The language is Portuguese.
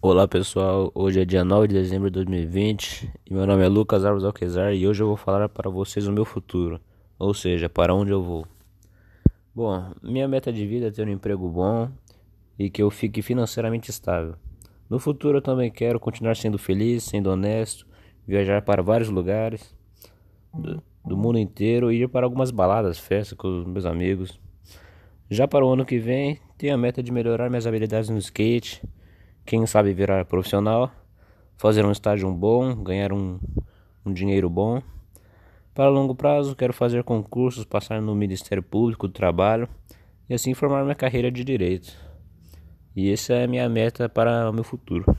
Olá pessoal, hoje é dia 9 de dezembro de 2020 e meu nome é Lucas Alves Alquezar e hoje eu vou falar para vocês o meu futuro, ou seja, para onde eu vou. Bom, minha meta de vida é ter um emprego bom e que eu fique financeiramente estável. No futuro eu também quero continuar sendo feliz, sendo honesto, viajar para vários lugares do, do mundo inteiro e ir para algumas baladas, festas com os meus amigos. Já para o ano que vem, tenho a meta de melhorar minhas habilidades no skate quem sabe virar profissional, fazer um estágio bom, ganhar um, um dinheiro bom. Para longo prazo, quero fazer concursos, passar no Ministério Público do Trabalho e assim formar minha carreira de direito. E essa é a minha meta para o meu futuro.